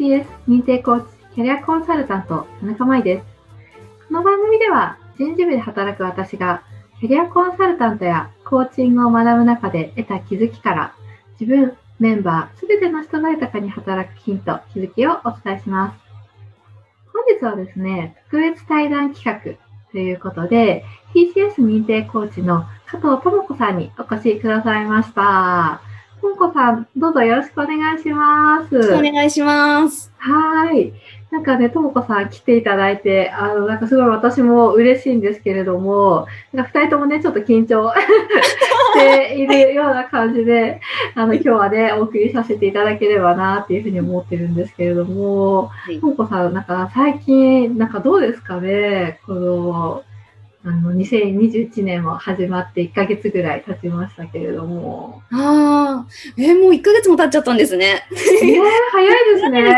TCS 認定コーチキャリアコンサルタント田中舞です。この番組では人事部で働く私がキャリアコンサルタントやコーチングを学ぶ中で得た気づきから自分、メンバー、すべての人が豊かに働くヒント、気づきをお伝えします。本日はですね、特別対談企画ということで TCS 認定コーチの加藤智子さんにお越しくださいました。ともこさん、どうぞよろしくお願いします。お願いします。はい。なんかね、ともこさん来ていただいて、あの、なんかすごい私も嬉しいんですけれども、なんか二人ともね、ちょっと緊張 しているような感じで、あの、今日はね、お送りさせていただければなっていうふうに思ってるんですけれども、はいともこさん、なんか最近、なんかどうですかね、この、あの、2021年も始まって1ヶ月ぐらい経ちましたけれども。ああ、えーもう1ヶ月も経っちゃったんですね。ねえ早いですね。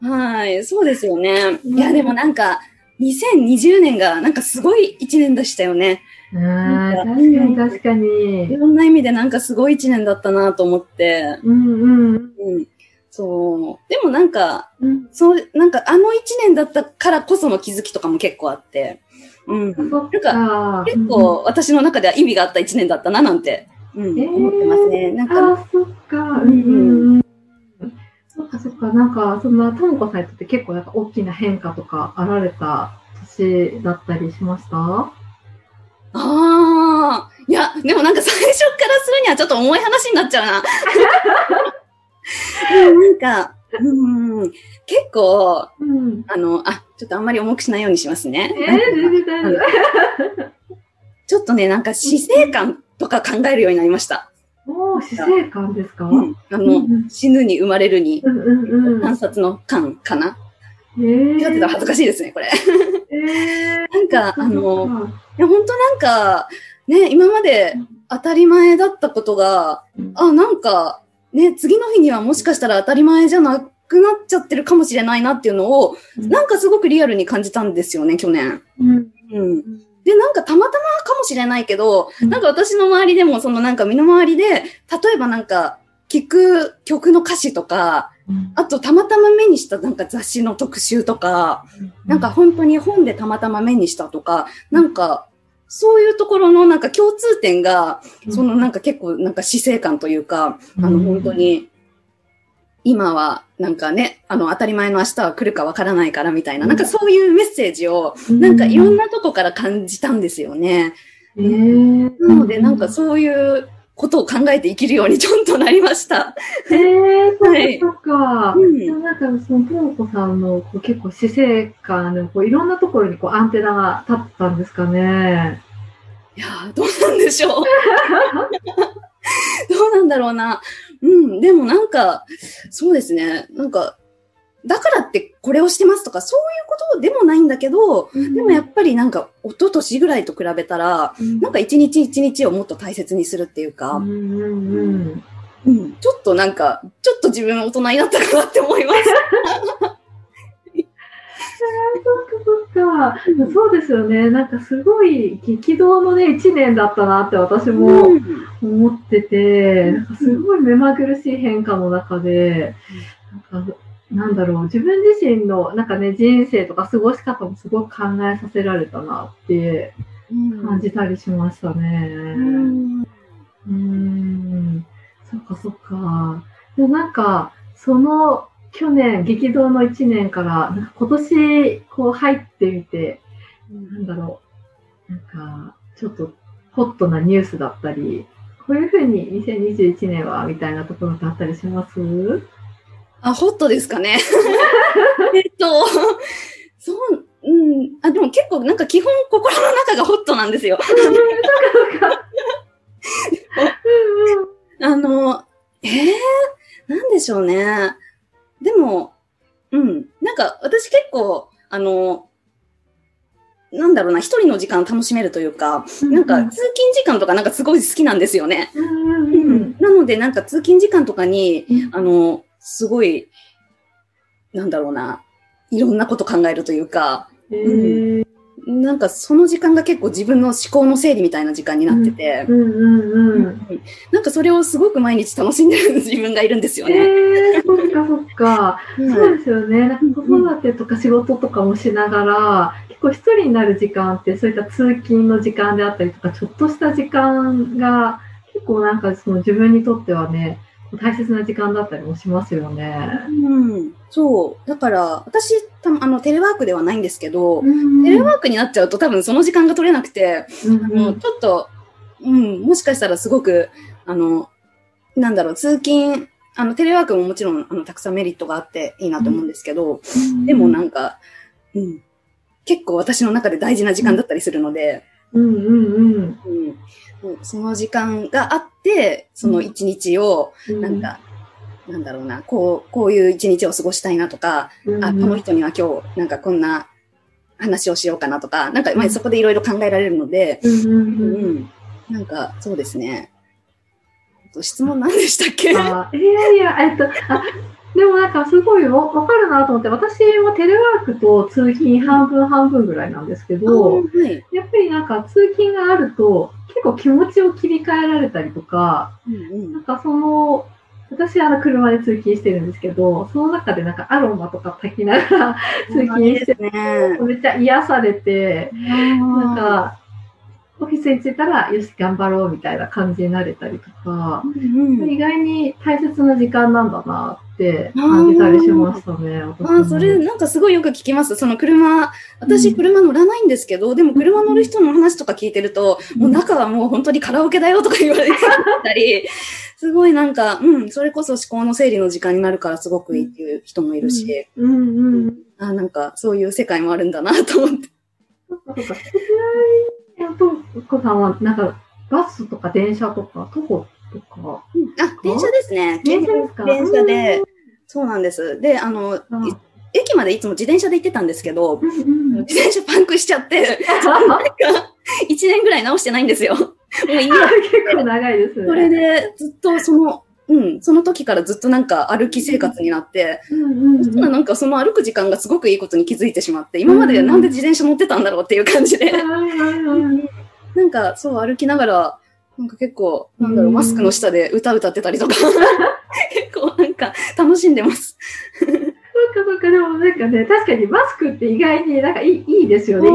はい、そうですよね。うんいや、でもなんか、2020年がなんかすごい1年でしたよね。うん、確かに確かいに。ろんな意味でなんかすごい1年だったなと思って。うんうんうん。そう。でもなんか、うん。そう、なんかあの1年だったからこその気づきとかも結構あって。うん。なんか、か。結構私の中では意味があった1年だったななんて、うん、えー思ってますね。なんうん、か、あ、そっか。うん。そっかそっか。なんか、そんな、ともこさんにとって結構なんか大きな変化とかあられた年だったりしました？ああ、いや、でもなんか最初からするにはちょっと重い話になっちゃうな。で もなんか、うん、結構、うん。あの、あ、ちょっとあんまり重くしないようにしますね。え。ちょっとね、なんか死生観とか考えるようになりました。おー、死生観ですか？うん、あの、うんうん死ぬに生まれるに、うんうんうん。観察の観かな？えー、ちょっと恥ずかしいですね、これ。えー、なんか、あの、いや、本当なんか、ね、今まで当たり前だったことが、あ、なんか、ね、次の日にはもしかしたら当たり前じゃなくなっちゃってるかもしれないなっていうのを、なんかすごくリアルに感じたんですよね、去年。うん。うん。で、なんかたまたまかもしれないけど、うん。なんか私の周りでも、そのなんか身の回りで、例えばなんか、聞く曲の歌詞とか、あとたまたま目にしたなんか雑誌の特集とか、なんか、本当に本でたまたま目にしたとか、なんか、そういうところのなんか共通点が、そのなんか結構なんか死生観というか、あの本当に、今はなんかね、あの当たり前の明日は来るかわからないからみたいな、なんかそういうメッセージを、なんかいろんなとこから感じたんですよね。えー、なのでなんかそういうことを考えて生きるようにちょっとなりました。えー、そっかはいそっか。うんなんか、その、ともこさんの、こう、結構、死生観でも、こう、いろんなところに、こう、アンテナが立ってたんですかね。いやー、どうなんでしょう。どうなんだろうな。うん、でもなんか、そうですね。なんか、だからってこれをしてますとか、そういうことでもないんだけど、でもやっぱりなんか、一昨年ぐらいと比べたら、なんか一日一日をもっと大切にするっていうか、うんうんうん。うん、ちょっとなんか、ちょっと自分大人になったかなって思います。かそっか。そうですよね。なんか、すごい、激動のね、一年だったなって私も思ってて、なんかすごい目まぐるしい変化の中で、なんか、なんだろう、自分自身の、なんかね、人生とか過ごし方もすごく考えさせられたなって感じたりしましたね。うんうーん、そっかそっか。でもなんか、その去年、激動の1年から、今年、こう入ってみて、なんだろう、なんか、ちょっとホットなニュースだったり、こういうふうに2021年は、みたいなところってあったりします？あ、ホットですかね。えっと、そう、うん、あ、でも結構なんか基本心の中がホットなんですよ。あの、えー、なんでしょうね。でも、うん、なんか私結構、あの、なんだろうな、一人の時間楽しめるというか、なんか通勤時間とかなんかすごい好きなんですよね。うんうんうん。なのでなんか通勤時間とかに、うん。あの、すごい、なんだろうな、いろんなこと考えるというか、えーなんかその時間が結構自分の思考の整理みたいな時間になってて、うんうんうん。なんかそれをすごく毎日楽しんでる自分がいるんですよね。ええそっかそっか。うんそうですよね。なんか子育てとか仕事とかもしながら、結構一人になる時間って、そういった通勤の時間であったりとか、ちょっとした時間が、結構なんかその自分にとってはね、大切な時間だったりもしますよね。うん、そう。だから、私、たあの、テレワークではないんですけど、うんテレワークになっちゃうと多分その時間が取れなくて、うんあの、ちょっと、うん、もしかしたらすごく、あの、なんだろう、通勤、あの、テレワークももちろん、あの、たくさんメリットがあっていいなと思うんですけど、でもなんか、うん、結構私の中で大事な時間だったりするので、うんうんうんうん、その時間があって、その一日を、うん。なんか、なんだろうな、こう、こういう一日を過ごしたいなとか、うん、あ、この人には今日、なんかこんな話をしようかなとか、なんか、まあ、そこでいろいろ考えられるので、うんうんううん。ん。なんか、そうですね。質問何でしたっけ？あいやいや、えっと、あ、でもなんかすごいわわかるなと思って、私はテレワークと通勤半分半分ぐらいなんですけど、はい。やっぱりなんか通勤があると結構気持ちを切り替えられたりとか、うんなんかその、私あの車で通勤してるんですけど、その中でなんかアロマとか炊きながら 通勤していいですね。めっちゃ癒されて、なんか、オフィスに着いたら、よし、頑張ろうみたいな感じになれたりとか、うんうん、意外に大切な時間なんだなって感じたりしましたね。あそれなんかすごいよく聞きます。その車、う私ん車乗らないんですけど、でも車乗る人の話とか聞いてると、もう中はもう本当にカラオケだよとか言われてたり、すごいなんか、うん、それこそ思考の整理の時間になるからすごくいいっていう人もいるし、うんうん。あなんかそういう世界もあるんだなと思って。そっかそっか。とこさんは、なんか、バスとか電車とか、徒歩とか。あ、電車ですね。電車ですか電車で、そうなんです。で、あの、駅までいつも自転車で行ってたんですけど、うんうん。自転車パンクしちゃって、なんか、1年ぐらい直してないんですよ。もういいや。結構長いですね。それで、ずっとその、うん、その時からずっとなんか歩き生活になって、うんうんそしたらなんかその歩く時間がすごくいいことに気づいてしまって、今までなんで自転車乗ってたんだろうっていう感じで、うん。なんかそう歩きながら、なんか結構、なんだろう、うんマスクの下で歌歌ってたりとか、結構なんか楽しんでます。そっかそっか、でもなんかね、確かにマスクって意外になんかいいいいですよね。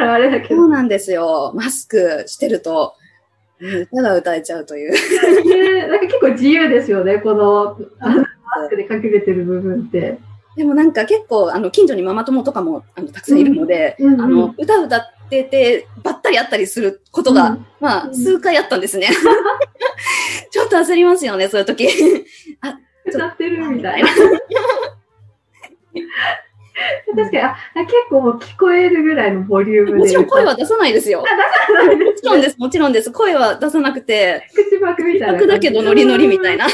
あれだけど。そうなんですよ。マスクしてると、うん歌えちゃうという。ねなんか結構自由ですよね、この、あのマスクで隠れてる部分って。でもなんか結構、あの、近所にママ友とかもあのたくさんいるので、うんうんあの、歌歌ってて、ばったり会ったりすることが、うんまあ、うん数回あったんですね。ちょっと焦りますよね、そういう時。歌ってるみたいな。確かにあ、結構聞こえるぐらいのボリュームで。もちろん声は出さないですよ。もちろんです、もちろんです。声は出さなくて、口パクみたいな。楽だけどノリノリみたいな。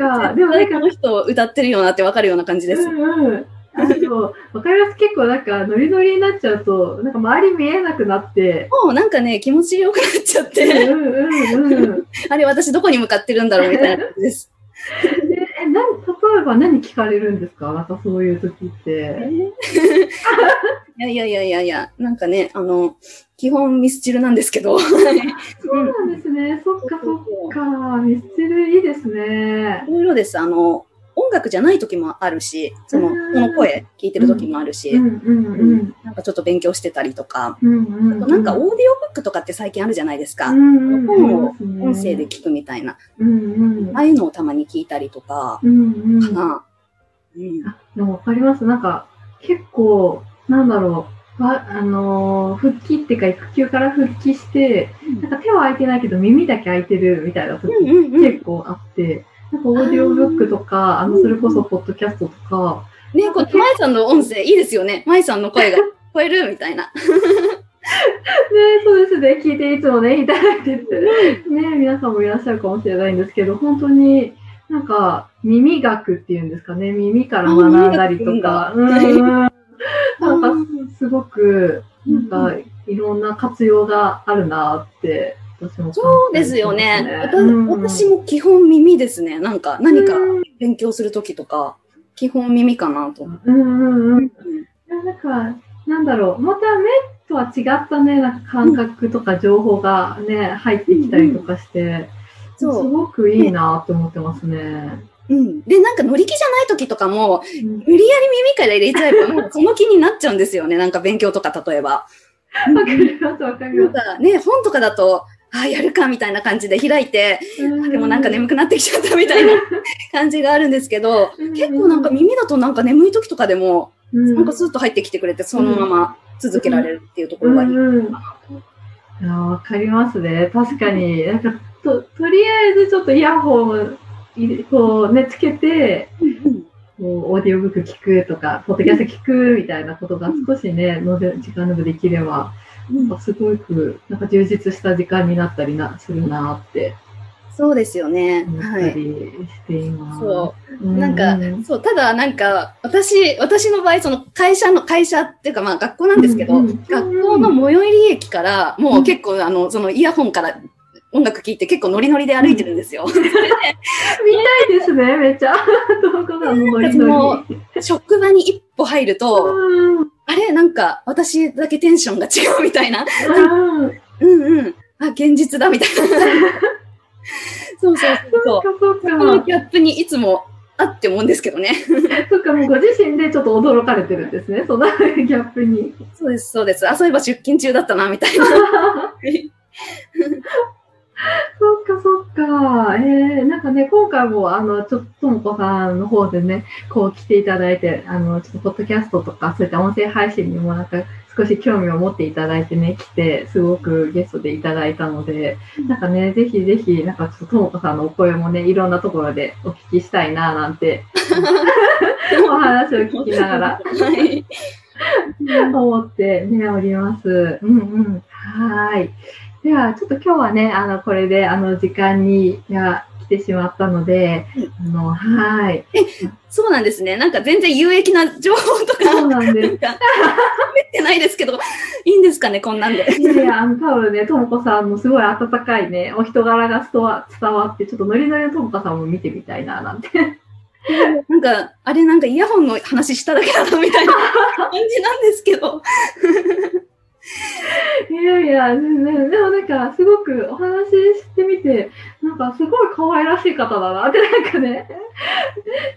か。でもなんかこの人歌ってるよなってわかるような感じです。うんうん。あと、わかります。結構なんか、ノリノリになっちゃうと、なんか周り見えなくなって。もうなんかね、気持ちよくなっちゃっうんて、うんうんうん。あれ私どこに向かってるんだろうみたいな感じです。え、えなん、例えば何聞かれるんですか？なんかそういう時って。いや いやいやいやいや、なんかね、あの、基本ミスチルなんですけど、そうなんですね。そっかそっか。ミスチルいいですね。いろいろです。あの、音楽じゃない時もあるし、その、うんその声聞いてる時もあるし。なんかちょっと勉強してたりとか、うんうんうん。なんかオーディオブックとかって最近あるじゃないですか。本を音声で聞くみたいな。ああいうのをたまに聞いたりとか。かな。うん。あ、でもわかります。なんか、結構、なんだろう。わあのー復帰っていうか、育休から復帰して、なんか手は空いてないけど耳だけ空いてるみたいな時、結構あって、なんかオーディオブックとか、あの、それこそポッドキャストとか、この舞さんの音声いいですよね。舞さんの声が。聞こえるみたいな。ね、そうですね、聞いていつもね、いただいてて、ね、皆さんもいらっしゃるかもしれないんですけど、本当に、なんか、耳学っていうんですかね、耳から学んだりとか、うん、なんか、すごく、なんか、いろんな活用があるなってそうですよね。私も基本耳ですね。なんか何かうん勉強するときとか、基本耳かなと。うんうんうん。うんなんか、なんだろう、また目とは違ったね、なんか感覚とか情報がね、入ってきたりとかして、す。ごくいいなって思ってますね。うん。で、なんか乗り気じゃない時とかも、うん無理やり耳から入れちゃえば、もうその気になっちゃうんですよね。なんか勉強とか、例えば。わかります、わかりなんまかね、本とかだと、ああ、やるかみたいな感じで開いて、す。でもなんか眠くなってきちゃったみたいな感じがあるんですけど、結構なんか耳だとなんか眠い時とかでも、うん、なんかスーッと入ってきてくれて、そのまま続けられるっていうところがいい。うん。うん、いやわかりますね。確かに。なん。かと、とりあえずちょっとイヤホンこうね、つけて、うん。こうオーディオブック聞くとか、ポッドキャスト聞くみたいなことが少しね、ので時間でもできれば、うんなんかすごく、なんか充実した時間になったりな、するなってそうですよね。はい。りしています。そう。うなんか、うそう、ただなんか、私、私の場合、その会社の、会社っていうかまあ学校なんですけど、うんうん学校の最寄り駅から、もう結構あの、そのイヤホンから音楽聴いて結構ノリノリで歩いてるんですよ。見たいですね、めっちゃ。どこがもう職場に一歩入ると、うんあれなんか私だけテンションが違うみたいな。うんうんうん。あ、現実だみたいな。そうそうそうそう。そっか、そっこのか。ギャップにいつもあって思うんですけどね。そっか、もうご自身でちょっと驚かれてるんですね、そのギャップに。そうです、そうです。あ、そういえば出勤中だったな、みたいな。か。えー、なんかね、今回も、あの、ちょっと、ともこさんの方でね、こう来ていただいて、あの、ちょっと、ポッドキャストとか、そういった音声配信にも、なんか、少し興味を持っていただいてね、来て、すごくゲストでいただいたので、なんかね、ぜひぜひ、なんかちょっと、ともこさんのお声もね、いろんなところでお聞きしたいな、なんて、お話を聞きながら。はい。思ってね、おります。うんうん。はーい。では、ちょっと今日はね、あの、これで、あの、時間に、が来てしまったので、あの、はーい。そうなんですね。なんか全然有益な情報とか、そうなんなんです。か、めってないですけど、いいんですかね、こんなんで。いやいや、あの、多分ね、ともこさんのすごい温かいね、お人柄が伝わって、ちょっとノリノリのともこさんも見てみたいな、なんて。なんか、あれなんかイヤホンの話しただけだな、みたいな感じなんですけど。いやいや、ね、でもなんか、すごくお話ししてみて、なんか、すごい可愛らしい方だなって、なんかね、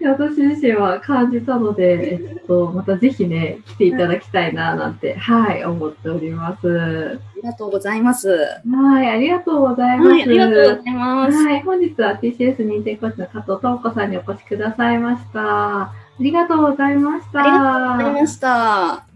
私自身は感じたので、えっと、またぜひね、来ていただきたいな、なんて、はい、思っております。はありがとうございます。はいい、ありがとうございます。い、ありがとうございます。はい、本日は TCS 認定コーチの加藤智子さんにお越しくださいました。ありがとうございました。ありがとうございました。